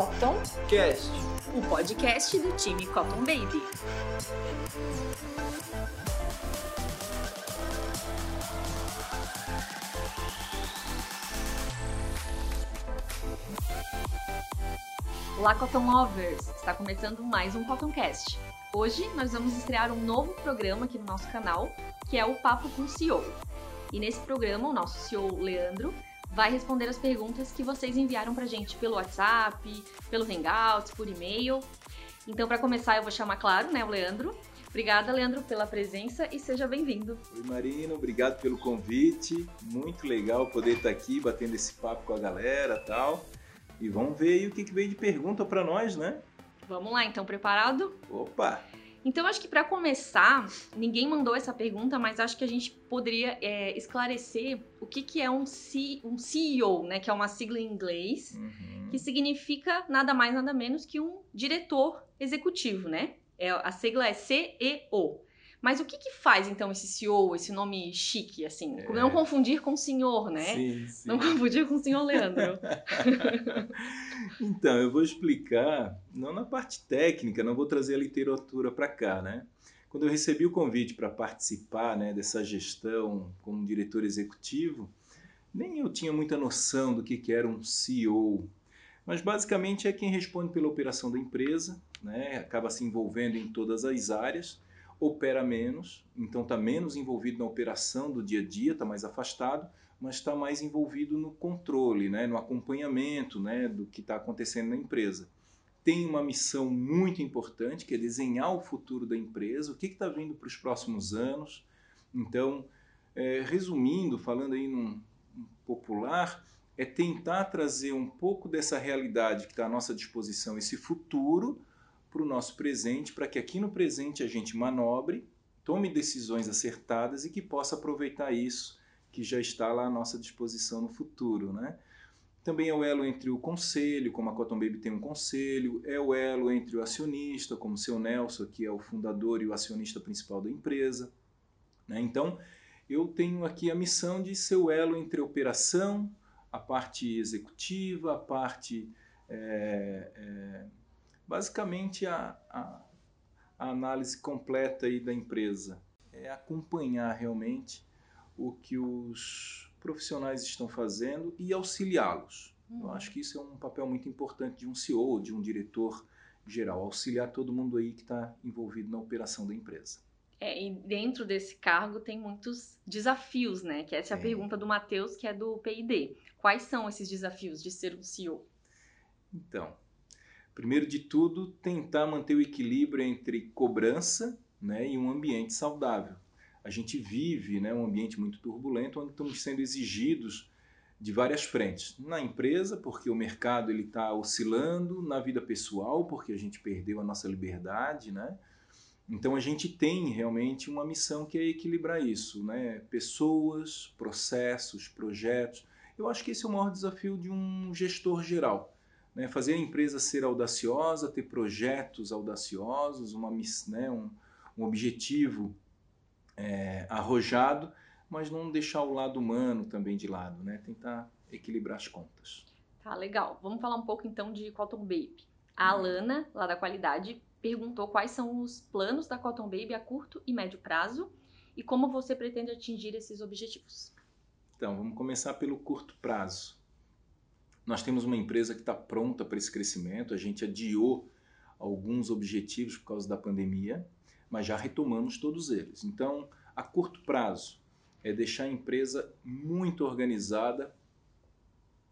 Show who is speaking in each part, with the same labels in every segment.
Speaker 1: Cotton
Speaker 2: Cast,
Speaker 3: o podcast do time Cotton Baby. Olá, Cotton Lovers! Está começando mais um Cottoncast. Hoje nós vamos estrear um novo programa aqui no nosso canal, que é o Papo com o CEO. E nesse programa, o nosso CEO, Leandro, vai responder as perguntas que vocês enviaram pra gente pelo WhatsApp, pelo Hangouts, por e-mail. Então, para começar, eu vou chamar, claro, né, o Leandro. Obrigada, Leandro, pela presença e seja bem-vindo.
Speaker 2: Oi, Marina, obrigado pelo convite. Muito legal poder estar aqui batendo esse papo com a galera tal. E vamos ver aí o que veio de pergunta para nós, né?
Speaker 3: Vamos lá, então, preparado?
Speaker 2: Opa!
Speaker 3: Então, acho que para começar, ninguém mandou essa pergunta, mas acho que a gente poderia é, esclarecer o que, que é um, C, um CEO, né? Que é uma sigla em inglês, uhum. que significa nada mais, nada menos que um diretor executivo, né? É, a sigla é CEO. Mas o que, que faz, então, esse CEO, esse nome chique, assim? É. Não confundir com senhor, né?
Speaker 2: Sim, sim.
Speaker 3: Não confundir com o senhor Leandro.
Speaker 2: então, eu vou explicar, não na parte técnica, não vou trazer a literatura para cá, né? Quando eu recebi o convite para participar né, dessa gestão como diretor executivo, nem eu tinha muita noção do que, que era um CEO. Mas basicamente é quem responde pela operação da empresa, né, acaba se envolvendo em todas as áreas opera menos, então está menos envolvido na operação do dia a dia, está mais afastado, mas está mais envolvido no controle, né, no acompanhamento né, do que está acontecendo na empresa. Tem uma missão muito importante, que é desenhar o futuro da empresa, o que está vindo para os próximos anos. Então, é, resumindo, falando aí num, num popular, é tentar trazer um pouco dessa realidade que está à nossa disposição, esse futuro, para o nosso presente, para que aqui no presente a gente manobre, tome decisões acertadas e que possa aproveitar isso que já está lá à nossa disposição no futuro, né? Também é o elo entre o conselho, como a Cotton Baby tem um conselho, é o elo entre o acionista, como o seu Nelson, que é o fundador e o acionista principal da empresa. Né? Então, eu tenho aqui a missão de ser o elo entre a operação, a parte executiva, a parte é, basicamente a, a, a análise completa aí da empresa é acompanhar realmente o que os profissionais estão fazendo e auxiliá-los. Uhum. Eu acho que isso é um papel muito importante de um CEO, de um diretor geral, auxiliar todo mundo aí que está envolvido na operação da empresa.
Speaker 3: É, e dentro desse cargo tem muitos desafios, né? Que essa é a pergunta do Matheus, que é do PID. Quais são esses desafios de ser um CEO?
Speaker 2: Então, Primeiro de tudo, tentar manter o equilíbrio entre cobrança né, e um ambiente saudável. A gente vive né, um ambiente muito turbulento, onde estamos sendo exigidos de várias frentes. Na empresa, porque o mercado está oscilando, na vida pessoal, porque a gente perdeu a nossa liberdade. Né? Então a gente tem realmente uma missão que é equilibrar isso. Né? Pessoas, processos, projetos. Eu acho que esse é o maior desafio de um gestor geral né, fazer a empresa ser audaciosa, ter projetos audaciosos, uma, né, um, um objetivo é, arrojado, mas não deixar o lado humano também de lado, né? tentar equilibrar as contas.
Speaker 3: Tá, legal. Vamos falar um pouco então de Cotton Baby. A hum. Alana, lá da qualidade, perguntou quais são os planos da Cotton Baby a curto e médio prazo e como você pretende atingir esses objetivos.
Speaker 2: Então, vamos começar pelo curto prazo. Nós temos uma empresa que está pronta para esse crescimento, a gente adiou alguns objetivos por causa da pandemia, mas já retomamos todos eles. Então, a curto prazo, é deixar a empresa muito organizada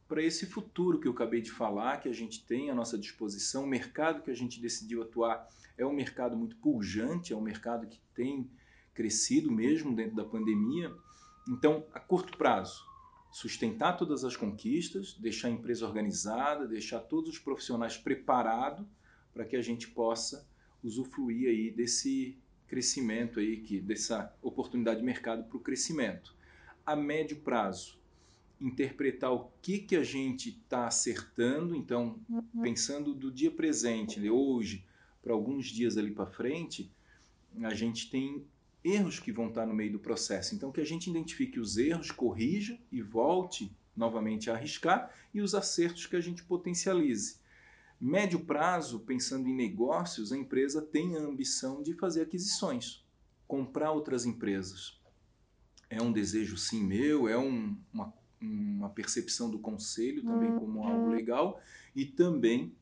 Speaker 2: para esse futuro que eu acabei de falar, que a gente tem à nossa disposição. O mercado que a gente decidiu atuar é um mercado muito pujante, é um mercado que tem crescido mesmo dentro da pandemia. Então, a curto prazo, sustentar todas as conquistas, deixar a empresa organizada, deixar todos os profissionais preparados para que a gente possa usufruir aí desse crescimento aí, que, dessa oportunidade de mercado para o crescimento. A médio prazo, interpretar o que, que a gente está acertando, então, uhum. pensando do dia presente, de hoje, para alguns dias ali para frente, a gente tem erros que vão estar no meio do processo. Então, que a gente identifique os erros, corrija e volte novamente a arriscar e os acertos que a gente potencialize. Médio prazo, pensando em negócios, a empresa tem a ambição de fazer aquisições, comprar outras empresas. É um desejo sim meu, é um, uma, uma percepção do conselho também como algo uhum. legal e também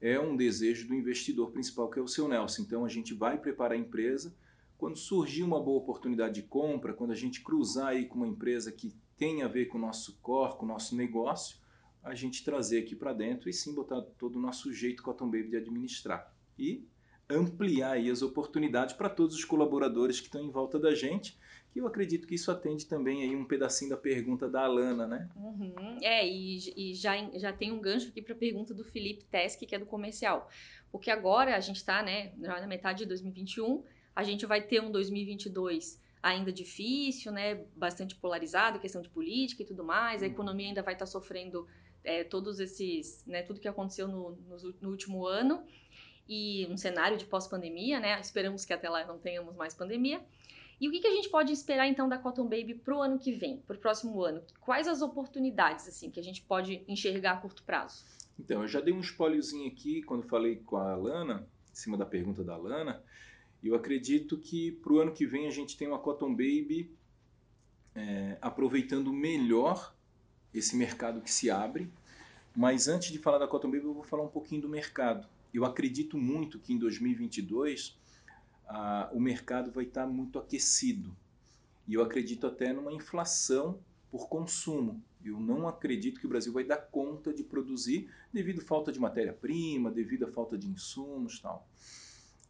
Speaker 2: é um desejo do investidor principal, que é o seu Nelson. Então a gente vai preparar a empresa. Quando surgir uma boa oportunidade de compra, quando a gente cruzar aí com uma empresa que tem a ver com o nosso core, com o nosso negócio, a gente trazer aqui para dentro e sim botar todo o nosso jeito Cotton Baby de administrar. E ampliar aí as oportunidades para todos os colaboradores que estão em volta da gente, que eu acredito que isso atende também aí um pedacinho da pergunta da Alana, né?
Speaker 3: Uhum. É, e, e, já, já tem um gancho aqui para a pergunta do Felipe Tesk, que é do comercial. Porque agora a gente está né, na metade de 2021, a gente vai ter um 2022 ainda difícil, né, bastante polarizado, questão de política e tudo mais, a uhum. economia ainda vai estar tá sofrendo é, todos esses, né, tudo que aconteceu no, no, no último ano e um cenário de pós-pandemia, né? Esperamos que até lá não tenhamos mais pandemia. E o que, que a gente pode esperar então da Cotton Baby para o ano que vem, para o próximo ano? Quais as oportunidades assim que a gente pode enxergar a curto prazo?
Speaker 2: Então, eu já dei um spoilerzinho aqui quando falei com a Lana, em cima da pergunta da Lana. Eu acredito que para o ano que vem a gente tem uma Cotton Baby é, aproveitando melhor esse mercado que se abre. Mas antes de falar da Cotton Baby, eu vou falar um pouquinho do mercado. Eu acredito muito que em 2022 ah, o mercado vai estar muito aquecido. E eu acredito até numa inflação por consumo. Eu não acredito que o Brasil vai dar conta de produzir devido à falta de matéria-prima, devido à falta de insumos tal.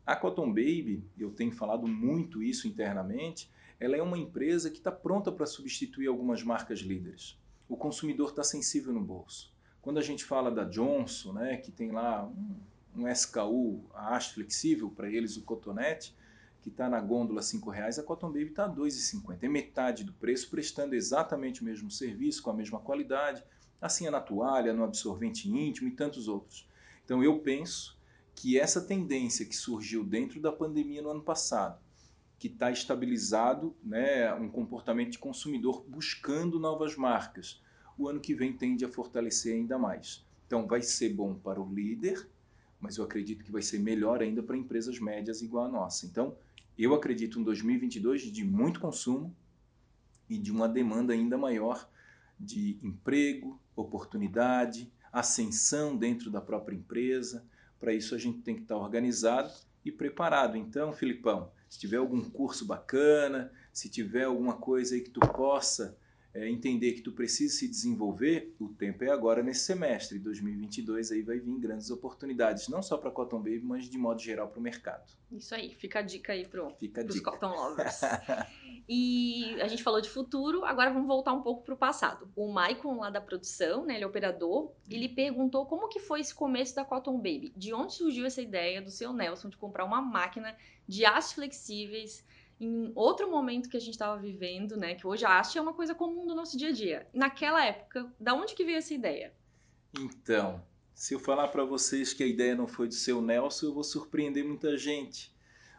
Speaker 2: A Cotton Baby, eu tenho falado muito isso internamente, ela é uma empresa que está pronta para substituir algumas marcas líderes o consumidor está sensível no bolso. Quando a gente fala da Johnson, né, que tem lá um, um SKU, a haste flexível, para eles o cotonete, que está na gôndola R$ reais, a Cotton Baby está R$ 2,50. É metade do preço, prestando exatamente o mesmo serviço, com a mesma qualidade. Assim é na toalha, no absorvente íntimo e tantos outros. Então eu penso que essa tendência que surgiu dentro da pandemia no ano passado, que está estabilizado né, um comportamento de consumidor buscando novas marcas. O ano que vem tende a fortalecer ainda mais. Então vai ser bom para o líder, mas eu acredito que vai ser melhor ainda para empresas médias igual a nossa. Então eu acredito em 2022 de muito consumo e de uma demanda ainda maior de emprego, oportunidade, ascensão dentro da própria empresa. Para isso a gente tem que estar organizado e preparado. Então, Filipão, se tiver algum curso bacana, se tiver alguma coisa aí que tu possa é, entender que tu precisa se desenvolver, o tempo é agora nesse semestre. 2022 aí vai vir grandes oportunidades, não só para Cotton Baby, mas de modo geral para o mercado.
Speaker 3: Isso aí, fica a dica aí para os Cotton Lovers. e a gente falou de futuro, agora vamos voltar um pouco para o passado. O Maicon lá da produção, né, ele é operador, ele perguntou como que foi esse começo da Cotton Baby. De onde surgiu essa ideia do seu Nelson de comprar uma máquina de aços flexíveis em outro momento que a gente estava vivendo, né? Que hoje a haste é uma coisa comum do nosso dia a dia. Naquela época, da onde que veio essa ideia?
Speaker 2: Então, se eu falar para vocês que a ideia não foi do seu Nelson, eu vou surpreender muita gente.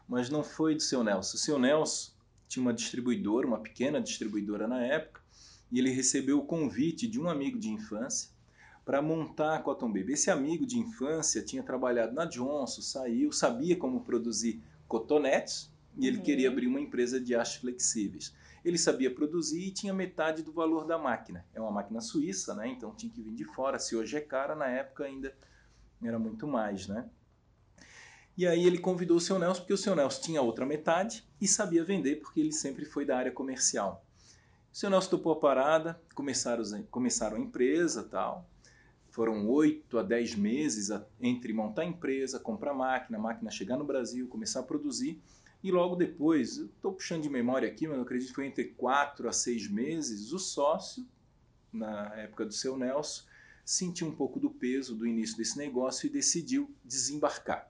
Speaker 2: Mas não foi do seu Nelson. O seu Nelson tinha uma distribuidora, uma pequena distribuidora na época, e ele recebeu o convite de um amigo de infância para montar a Cotton Baby. Esse amigo de infância tinha trabalhado na Johnson, saiu, sabia como produzir cotonetes e ele uhum. queria abrir uma empresa de hastes flexíveis. Ele sabia produzir e tinha metade do valor da máquina. É uma máquina suíça, né? Então tinha que vir de fora. Se hoje é cara, na época ainda era muito mais, né? E aí ele convidou o seu Nelson, porque o seu Nelson tinha outra metade e sabia vender, porque ele sempre foi da área comercial. O seu Nelson topou a parada, começaram, começaram a empresa tal. Foram oito a dez meses entre montar a empresa, comprar máquina, a máquina chegar no Brasil, começar a produzir. E logo depois, estou puxando de memória aqui, mas eu acredito que foi entre quatro a seis meses, o sócio, na época do seu Nelson, sentiu um pouco do peso do início desse negócio e decidiu desembarcar.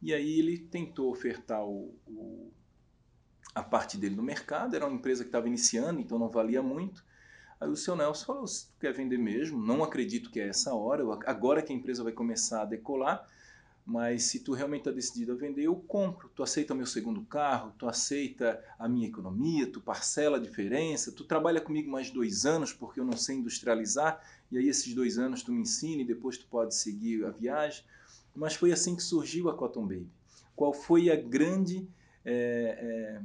Speaker 2: E aí ele tentou ofertar o, o, a parte dele no mercado, era uma empresa que estava iniciando, então não valia muito. Aí o seu Nelson falou: se tu quer vender mesmo, não acredito que é essa hora, agora que a empresa vai começar a decolar, mas se tu realmente está decidido a vender, eu compro. Tu aceita o meu segundo carro, tu aceita a minha economia, tu parcela a diferença, tu trabalha comigo mais dois anos porque eu não sei industrializar, e aí esses dois anos tu me ensina e depois tu pode seguir a viagem. Mas foi assim que surgiu a Cotton Baby. Qual foi a grande. É, é,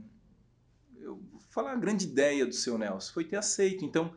Speaker 2: eu vou falar a grande ideia do seu Nelson? Foi ter aceito. Então,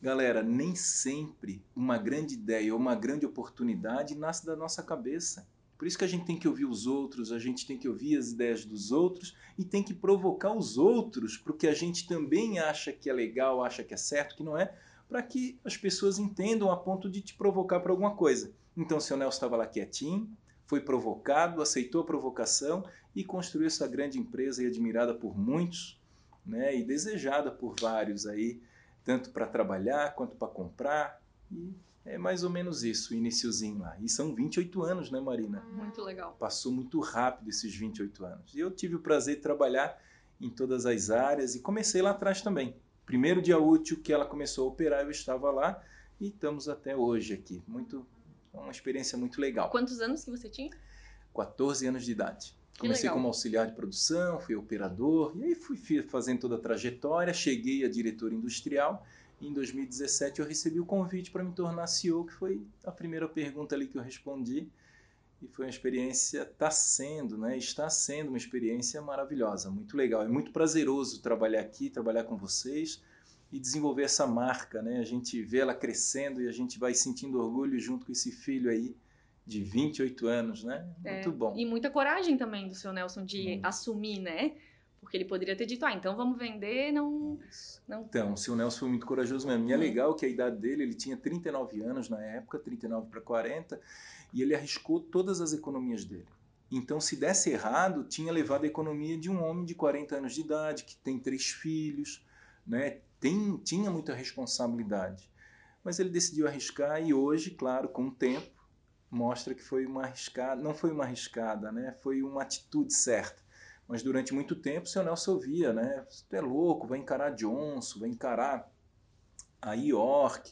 Speaker 2: galera, nem sempre uma grande ideia ou uma grande oportunidade nasce da nossa cabeça. Por isso que a gente tem que ouvir os outros, a gente tem que ouvir as ideias dos outros e tem que provocar os outros para o que a gente também acha que é legal, acha que é certo, que não é, para que as pessoas entendam a ponto de te provocar para alguma coisa. Então, o seu Nelson estava lá quietinho, foi provocado, aceitou a provocação e construiu essa grande empresa e admirada por muitos, né, e desejada por vários aí, tanto para trabalhar quanto para comprar. E é mais ou menos isso, o iniciozinho lá. E são 28 anos, né, Marina?
Speaker 3: Muito legal.
Speaker 2: Passou muito rápido esses 28 anos. E eu tive o prazer de trabalhar em todas as áreas e comecei lá atrás também. Primeiro dia útil que ela começou a operar, eu estava lá e estamos até hoje aqui. Muito, uma experiência muito legal.
Speaker 3: Quantos anos que você tinha?
Speaker 2: 14 anos de idade.
Speaker 3: Que
Speaker 2: Comecei
Speaker 3: legal.
Speaker 2: como auxiliar de produção, fui operador, e aí fui fazendo toda a trajetória, cheguei a diretor industrial. Em 2017 eu recebi o convite para me tornar CEO, que foi a primeira pergunta ali que eu respondi. E foi uma experiência, está sendo, né? Está sendo uma experiência maravilhosa, muito legal. É muito prazeroso trabalhar aqui, trabalhar com vocês e desenvolver essa marca, né? A gente vê ela crescendo e a gente vai sentindo orgulho junto com esse filho aí de 28 anos, né?
Speaker 3: É,
Speaker 2: Muito bom.
Speaker 3: E muita coragem também do seu Nelson de assumir, né? Porque ele poderia ter dito, ah, então vamos vender, não. não...
Speaker 2: Então, o seu Nelson foi muito corajoso mesmo. E é
Speaker 3: Uhum.
Speaker 2: legal que a idade dele, ele tinha 39 anos na época, 39 para 40, e ele arriscou todas as economias dele. Então, se desse errado, tinha levado a economia de um homem de 40 anos de idade, que tem três filhos, né? tem, tinha muita responsabilidade. Mas ele decidiu arriscar e hoje, claro, com o tempo, mostra que foi uma arriscada, não foi uma arriscada, né? foi uma atitude certa. Mas durante muito tempo o seu Nelson ouvia, né? Você é louco, vai encarar Johnson, vai encarar a York,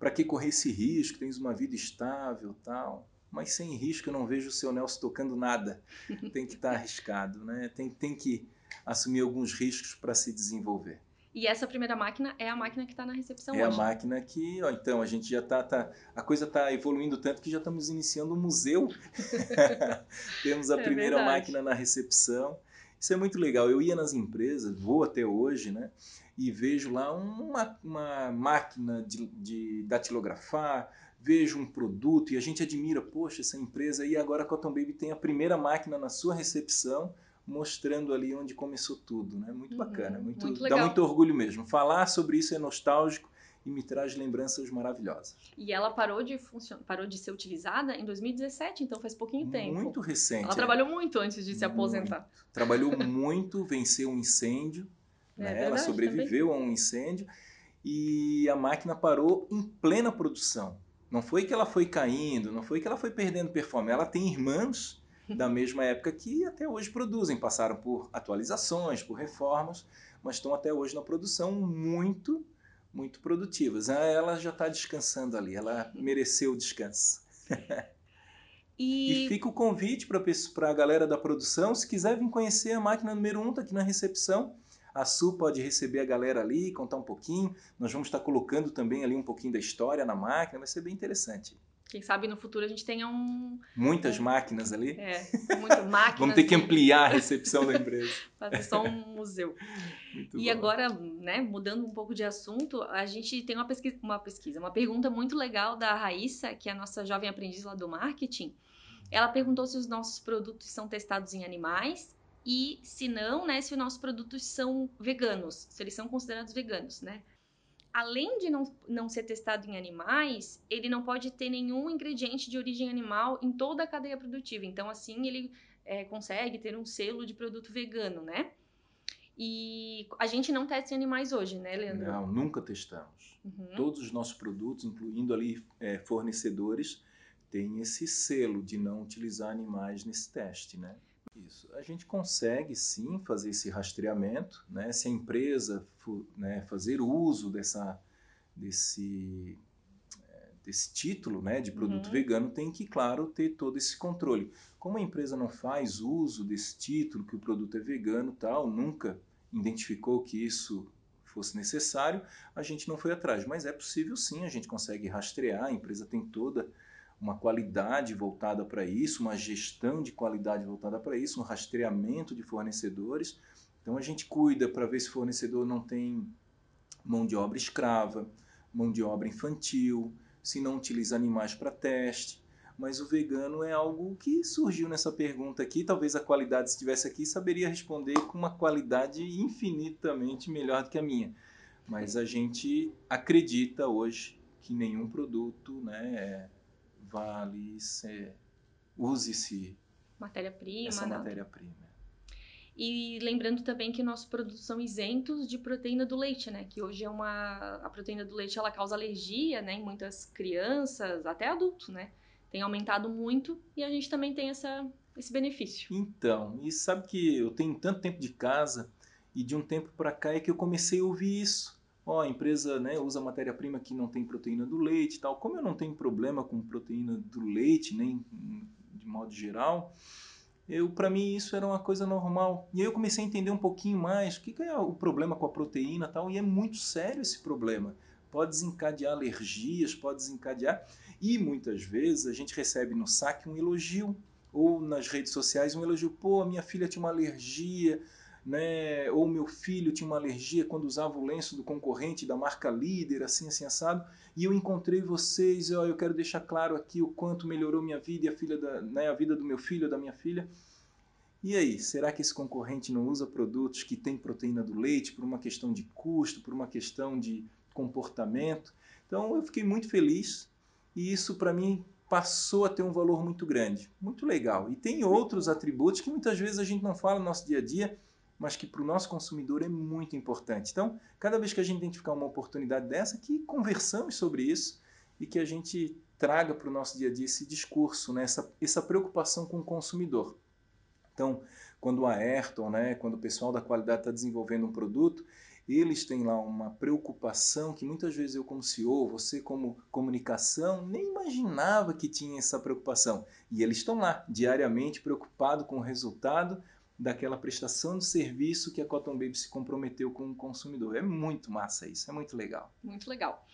Speaker 2: para que correr esse risco? Tens uma vida estável tal. Mas sem risco eu não vejo o seu Nelson tocando nada. Tem que estar arriscado, né? Tem, tem que assumir alguns riscos para se desenvolver.
Speaker 3: E essa primeira máquina é a máquina que está na recepção
Speaker 2: É a
Speaker 3: hoje.
Speaker 2: máquina que, ó, então, a gente já tá, tá a coisa está evoluindo tanto que já estamos iniciando um museu. Temos a
Speaker 3: É
Speaker 2: primeira
Speaker 3: verdade.
Speaker 2: máquina na recepção. Isso é muito legal. Eu ia nas empresas, vou até hoje, né? E vejo lá uma, uma máquina de, de datilografar, vejo um produto e a gente admira, poxa, essa empresa. E agora a Cotton Baby tem a primeira máquina na sua recepção, mostrando ali onde começou tudo, né? Muito
Speaker 3: Uhum,
Speaker 2: bacana, muito,
Speaker 3: muito
Speaker 2: dá muito orgulho mesmo. Falar sobre isso é nostálgico e me traz lembranças maravilhosas.
Speaker 3: E ela parou de, parou de ser utilizada em 2017, então faz pouquinho tempo.
Speaker 2: Muito recente.
Speaker 3: Ela
Speaker 2: é.
Speaker 3: trabalhou muito antes de se
Speaker 2: Muito.
Speaker 3: aposentar.
Speaker 2: Trabalhou muito, venceu um incêndio,
Speaker 3: É
Speaker 2: né? ela
Speaker 3: verdade,
Speaker 2: sobreviveu a um incêndio e a máquina parou em plena produção. Não foi que ela foi caindo, não foi que ela foi perdendo performance. Ela tem irmãos da mesma época que até hoje produzem, passaram por atualizações, por reformas, mas estão até hoje na produção muito, muito produtivas. Ah, Ela já está descansando ali, ela mereceu o descanso.
Speaker 3: E,
Speaker 2: E fica o convite para a galera da produção, se quiser vir conhecer a máquina número 1, está aqui na recepção. A Su pode receber a galera ali, contar um pouquinho. Nós vamos estar colocando também ali um pouquinho da história na máquina, vai ser bem interessante.
Speaker 3: Quem sabe no futuro a gente tenha um.
Speaker 2: Muitas máquinas ali.
Speaker 3: É, muito máquina.
Speaker 2: Vamos ter que ampliar a recepção da empresa.
Speaker 3: Fazer só um museu.
Speaker 2: Muito
Speaker 3: E
Speaker 2: bom.
Speaker 3: agora, né, mudando um pouco de assunto, a gente tem uma pesquisa, uma pesquisa, uma pergunta muito legal da Raíssa, que é a nossa jovem aprendiz lá do marketing. Ela perguntou se os nossos produtos são testados em animais e, se não, né, se os nossos produtos são veganos, se eles são considerados veganos, né? Além de não, não ser testado em animais, ele não pode ter nenhum ingrediente de origem animal em toda a cadeia produtiva. Então, assim, ele é, consegue ter um selo de produto vegano, né? E a gente não testa em animais hoje, né, Leandro?
Speaker 2: Não, nunca testamos.
Speaker 3: Uhum.
Speaker 2: Todos os nossos produtos, incluindo ali é, fornecedores, têm esse selo de não utilizar animais nesse teste, né? Isso. A gente consegue sim fazer esse rastreamento, né? Se a empresa né, fazer uso dessa, desse, é, desse título né, de produto
Speaker 3: Uhum.
Speaker 2: vegano, tem que, claro, ter todo esse controle. Como a empresa não faz uso desse título, que o produto é vegano tal, nunca identificou que isso fosse necessário, a gente não foi atrás. Mas é possível sim, a gente consegue rastrear, a empresa tem toda uma qualidade voltada para isso, uma gestão de qualidade voltada para isso, um rastreamento de fornecedores. Então a gente cuida para ver se o fornecedor não tem mão de obra escrava, mão de obra infantil, se não utiliza animais para teste. Mas o vegano é algo que surgiu nessa pergunta aqui. Talvez a qualidade estivesse aqui saberia responder com uma qualidade infinitamente melhor do que a minha. Mas a gente acredita hoje que nenhum produto né, é vale, use-se
Speaker 3: matéria-prima.
Speaker 2: Essa matéria-prima.
Speaker 3: E lembrando também que nossos produtos são isentos de proteína do leite, né? Que hoje é uma a proteína do leite ela causa alergia, né, em muitas crianças, até adultos, né? Tem aumentado muito e a gente também tem essa esse benefício.
Speaker 2: Então, e sabe que eu tenho tanto tempo de casa e de um tempo para cá é que eu comecei a ouvir isso ó, a empresa né, usa matéria-prima que não tem proteína do leite e tal. Como eu não tenho problema com proteína do leite, nem de modo geral, eu para mim isso era uma coisa normal. E aí eu comecei a entender um pouquinho mais o que, que é o problema com a proteína e tal, e é muito sério esse problema. Pode desencadear alergias, pode desencadear. E muitas vezes a gente recebe no saque um elogio, ou nas redes sociais um elogio, pô, minha filha tinha uma alergia, né? Ou meu filho tinha uma alergia quando usava o lenço do concorrente da marca líder, assim, assim, assado. E eu encontrei vocês, ó, eu quero deixar claro aqui o quanto melhorou minha vida e a, filha da, né, a vida do meu filho, da minha filha. E aí, será que esse concorrente não usa produtos que têm proteína do leite por uma questão de custo, por uma questão de comportamento? Então eu fiquei muito feliz e isso para mim passou a ter um valor muito grande, muito legal. E tem outros atributos que muitas vezes a gente não fala no nosso dia a dia, mas que para o nosso consumidor é muito importante. Então, cada vez que a gente identificar uma oportunidade dessa, que conversamos sobre isso e que a gente traga para o nosso dia a dia esse discurso, né? essa, essa preocupação com o consumidor. Então, quando a Ayrton, né, quando o pessoal da qualidade está desenvolvendo um produto, eles têm lá uma preocupação que muitas vezes eu como CEO, você como comunicação, nem imaginava que tinha essa preocupação. E eles estão lá, diariamente preocupados com o resultado daquela prestação de serviço que a Cotton Baby se comprometeu com o consumidor. É muito massa isso, é muito legal.
Speaker 3: Muito legal.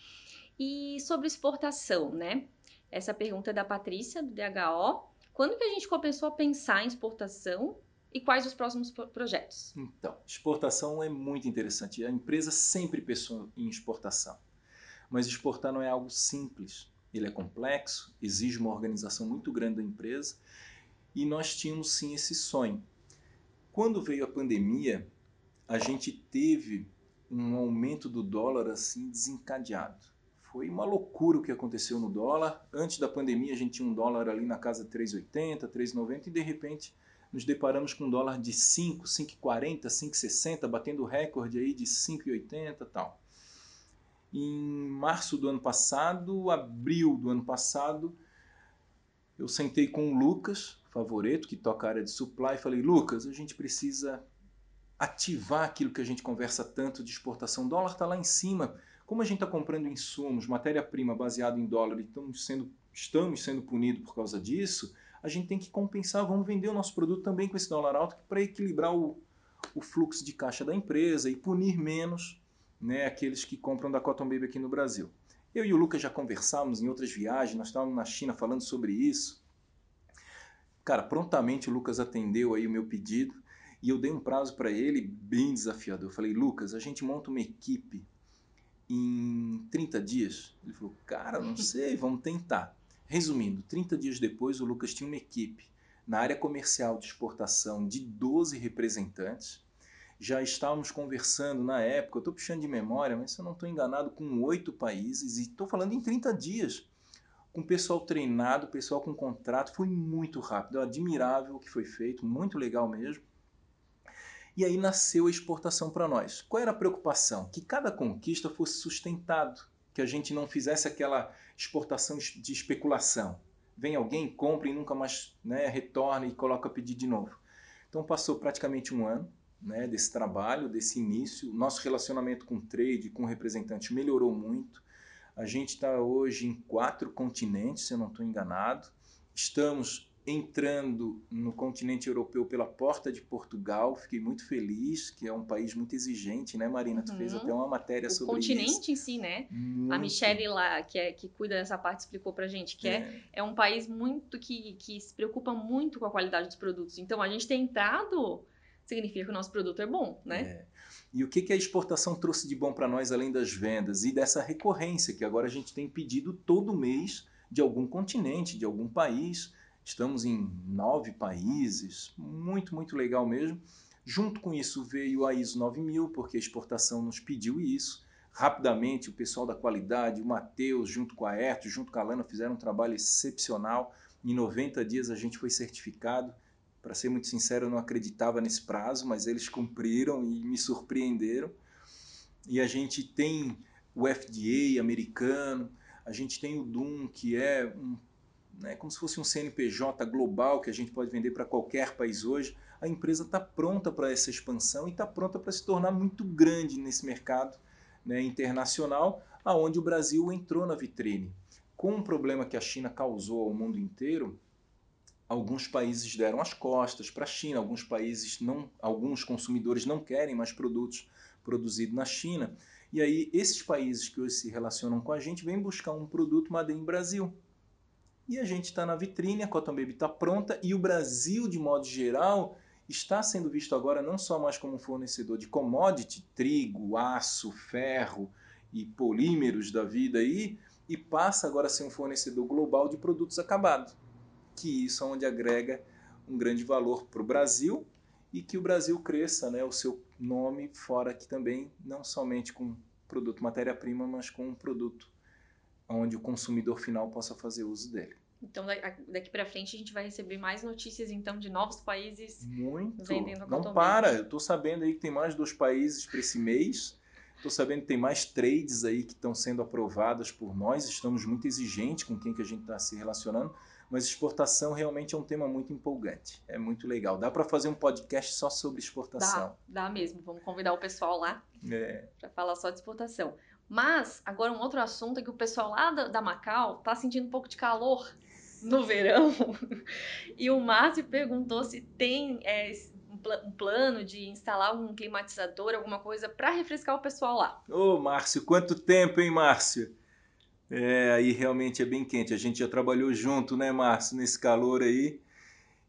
Speaker 3: E sobre exportação, né? Essa pergunta é da Patrícia, do DHO. Quando que a gente começou a pensar em exportação e quais os próximos projetos?
Speaker 2: Então, exportação é muito interessante. A empresa sempre pensou em exportação. Mas exportar não é algo simples. Ele é complexo, exige uma organização muito grande da empresa. E nós tínhamos sim esse sonho. Quando veio a pandemia, a gente teve um aumento do dólar assim desencadeado. Foi uma loucura o que aconteceu no dólar. Antes da pandemia a gente tinha um dólar ali na casa de 3,80, 3,90 e de repente nos deparamos com um dólar de 5, 5,40, 5,60, batendo recorde aí de 5,80 e tal. Em março do ano passado, abril do ano passado, eu sentei com o Lucas, Favoreto, que toca a área de supply, falei, Lucas, a gente precisa ativar aquilo que a gente conversa tanto de exportação. O dólar está lá em cima. Como a gente está comprando insumos, matéria-prima baseada em dólar e estamos sendo, estamos sendo punidos por causa disso, a gente tem que compensar, vamos vender o nosso produto também com esse dólar alto para equilibrar o, o fluxo de caixa da empresa e punir menos né, aqueles que compram da Cotton Baby aqui no Brasil. Eu e o Lucas já conversávamos em outras viagens, nós estávamos na China falando sobre isso. Cara, prontamente o Lucas atendeu aí o meu pedido e eu dei um prazo para ele bem desafiador. Eu falei, Lucas, a gente monta uma equipe em 30 dias? Ele falou, cara, não sei, vamos tentar. Resumindo, 30 dias depois o Lucas tinha uma equipe na área comercial de exportação de 12 representantes já estávamos conversando na época, eu estou puxando de memória, mas se eu não estou enganado, com oito países, e estou falando em 30 dias, com pessoal treinado, pessoal com contrato, foi muito rápido, admirável o que foi feito, muito legal mesmo. E aí nasceu a exportação para nós. Qual era a preocupação? Que cada conquista fosse sustentado, que a gente não fizesse aquela exportação de especulação. Vem alguém, compra e nunca mais né, retorna e coloca pedido de novo. Então passou praticamente um ano, né, desse trabalho, desse início. Nosso relacionamento com o trade, com o representante melhorou muito. A gente está hoje em quatro continentes, se eu não estou enganado. Estamos entrando no continente europeu pela porta de Portugal. Fiquei muito feliz, que é um país muito exigente, né, Marina? Uhum. Tu fez uhum. até uma matéria
Speaker 3: o
Speaker 2: sobre
Speaker 3: isso. O continente em si, né? Muito. A Michelle lá, que, é, que cuida dessa parte, explicou pra gente que é, é, é um país muito que, que se preocupa muito com a qualidade dos produtos. Então, a gente ter entrado significa que o nosso produto é bom, né? É.
Speaker 2: E o que, que a exportação trouxe de bom para nós, além das vendas e dessa recorrência que agora a gente tem pedido todo mês de algum continente, de algum país. Estamos em nove países, muito, muito legal mesmo. Junto com isso veio a ISO 9000, porque a exportação nos pediu isso. Rapidamente, o pessoal da qualidade, o Matheus, junto com a Erto, junto com a Lana, fizeram um trabalho excepcional. Em 90 dias a gente foi certificado. Para ser muito sincero, eu não acreditava nesse prazo, mas eles cumpriram e me surpreenderam. E a gente tem o FDA americano, a gente tem o DUM, que é um, né, como se fosse um CNPJ global que a gente pode vender para qualquer país hoje. A empresa está pronta para essa expansão e está pronta para se tornar muito grande nesse mercado né, internacional, aonde o Brasil entrou na vitrine. Com o problema que a China causou ao mundo inteiro, alguns países deram as costas para a China, alguns países não, alguns consumidores não querem mais produtos produzidos na China. E aí, esses países que hoje se relacionam com a gente vêm buscar um produto Made in Brasil. E a gente está na vitrine, a Cotton Baby está pronta e o Brasil, de modo geral, está sendo visto agora não só mais como fornecedor de commodity, trigo, aço, ferro e polímeros da vida aí, e passa agora a ser um fornecedor global de produtos acabados. Que isso é onde agrega um grande valor para o Brasil e que o Brasil cresça né, o seu nome fora aqui também, não somente com produto matéria-prima, mas com um produto onde o consumidor final possa fazer uso dele.
Speaker 3: Então daqui para frente a gente vai receber mais notícias então de novos países
Speaker 2: Muito. vendendo a Não para, eu estou sabendo aí que tem mais dois países para esse mês. Estou sabendo que tem mais trades aí que estão sendo aprovadas por nós. Estamos muito exigentes com quem que a gente está se relacionando mas exportação realmente é um tema muito empolgante. É muito legal. Dá para fazer um podcast só sobre exportação.
Speaker 3: Dá, dá mesmo. Vamos convidar o pessoal lá é. para falar só de exportação. Mas, agora um outro assunto é que o pessoal lá da, da Macau tá sentindo um pouco de calor no verão. e o Márcio perguntou se tem é, um plano de instalar um climatizador, alguma coisa, para refrescar o pessoal lá.
Speaker 2: Ô, Márcio, quanto tempo, hein, Márcio? É, aí realmente é bem quente. A gente já trabalhou junto, né, Márcio, nesse calor aí.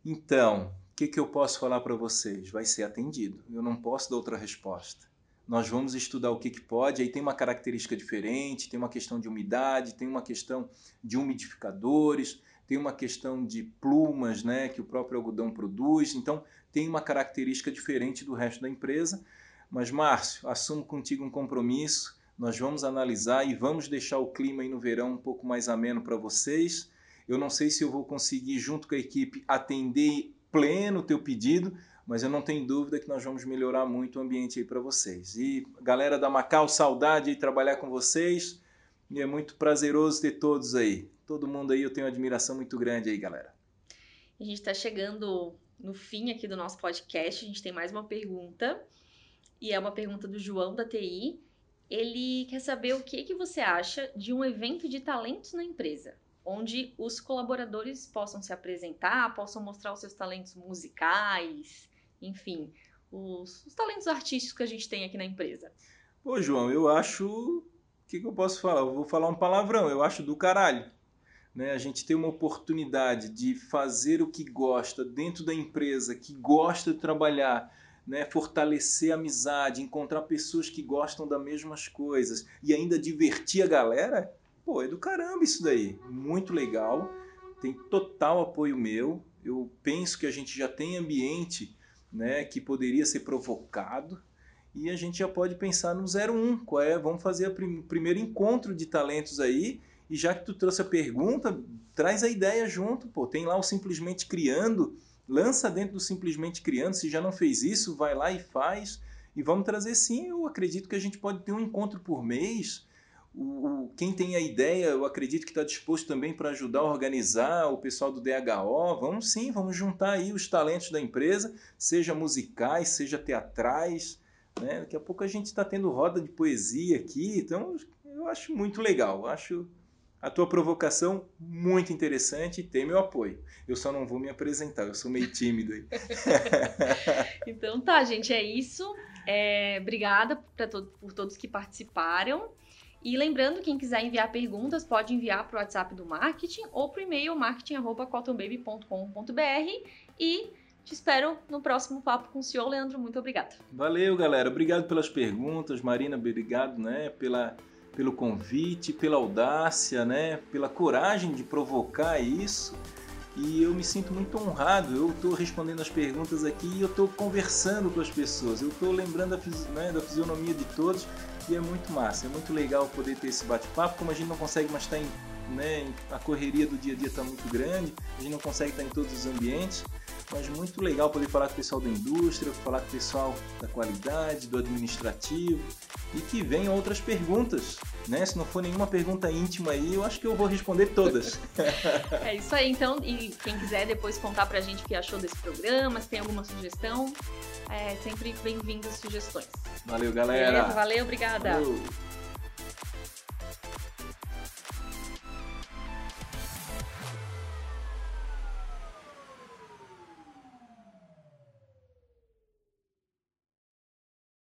Speaker 2: Então, o que, que eu posso falar para vocês? Vai ser atendido. Eu não posso dar outra resposta. Nós vamos estudar o que, que pode. Aí tem uma característica diferente, tem uma questão de umidade, tem uma questão de umidificadores, tem uma questão de plumas né, que o próprio algodão produz. Então, tem uma característica diferente do resto da empresa. Mas, Márcio, assumo contigo um compromisso nós vamos analisar e vamos deixar o clima aí no verão um pouco mais ameno para vocês. Eu não sei se eu vou conseguir, junto com a equipe, atender pleno o teu pedido, mas eu não tenho dúvida que nós vamos melhorar muito o ambiente aí para vocês. E galera da Macau, saudade de trabalhar com vocês. E é muito prazeroso ter todos aí. Todo mundo aí, eu tenho uma admiração muito grande aí, galera.
Speaker 3: A gente está chegando no fim aqui do nosso podcast. A gente tem mais uma pergunta. E é uma pergunta do João da TI ele quer saber o que, que você acha de um evento de talentos na empresa, onde os colaboradores possam se apresentar, possam mostrar os seus talentos musicais, enfim, os, os talentos artísticos que a gente tem aqui na empresa.
Speaker 2: Pô, João, eu acho. O que, que eu posso falar? Eu vou falar um palavrão, eu acho do caralho. Né? A gente tem uma oportunidade de fazer o que gosta dentro da empresa, que gosta de trabalhar né, fortalecer a amizade, encontrar pessoas que gostam das mesmas coisas e ainda divertir a galera, pô, é do caramba isso daí. Muito legal, tem total apoio meu. Eu penso que a gente já tem ambiente né, que poderia ser provocado e a gente já pode pensar no 01, qual é? Vamos fazer o prim primeiro encontro de talentos aí e já que tu trouxe a pergunta, traz a ideia junto, pô, tem lá o simplesmente criando lança dentro do Simplesmente Criando. Se já não fez isso, vai lá e faz. E vamos trazer sim, eu acredito que a gente pode ter um encontro por mês. O, quem tem a ideia, eu acredito que está disposto também para ajudar a organizar o pessoal do DHO. Vamos sim, vamos juntar aí os talentos da empresa, seja musicais, seja teatrais. Né? Daqui a pouco a gente está tendo roda de poesia aqui, então eu acho muito legal. Acho a tua provocação muito interessante e tem meu apoio. Eu só não vou me apresentar, eu sou meio tímido aí.
Speaker 3: então tá, gente, é isso. É, obrigada to por todos que participaram. E lembrando, quem quiser enviar perguntas, pode enviar para o WhatsApp do marketing ou para o e-mail marketing.cottonbaby.com.br e te espero no próximo Papo com o senhor, Leandro. Muito obrigada.
Speaker 2: Valeu, galera. Obrigado pelas perguntas. Marina, obrigado né, pela, pelo convite, pela audácia, né, pela coragem de provocar isso. E eu me sinto muito honrado. Eu estou respondendo as perguntas aqui e eu estou conversando com as pessoas. Eu estou lembrando né, da fisionomia de todos e é muito massa. É muito legal poder ter esse bate-papo. Como a gente não consegue mais estar em, né, a correria do dia a dia está muito grande, a gente não consegue estar em todos os ambientes mas muito legal poder falar com o pessoal da indústria, falar com o pessoal da qualidade, do administrativo e que venham outras perguntas, né? Se não for nenhuma pergunta íntima aí, eu acho que eu vou responder todas.
Speaker 3: é isso aí, então, e quem quiser depois contar pra gente o que achou desse programa, se tem alguma sugestão, é sempre bem-vindo as sugestões.
Speaker 2: Valeu, galera.
Speaker 3: Beleza, valeu, obrigada. Valeu.